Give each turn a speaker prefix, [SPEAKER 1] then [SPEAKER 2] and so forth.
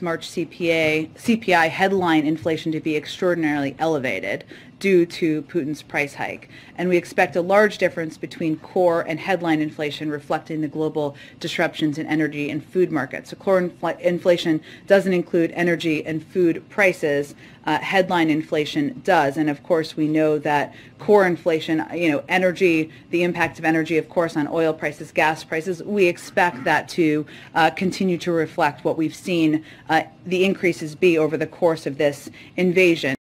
[SPEAKER 1] March CPA, CPI headline inflation to be extraordinarily elevated due to Putin's price hike. And we expect a large difference between core and headline inflation reflecting the global disruptions in energy and food markets. So core infl- inflation doesn't include energy and food prices. Uh, headline inflation does. And of course, we know that core inflation, you know, energy, the impact of energy, of course, on oil prices, gas prices, we expect that to uh, continue to reflect what we've seen Uh, the increases be over the course of this invasion.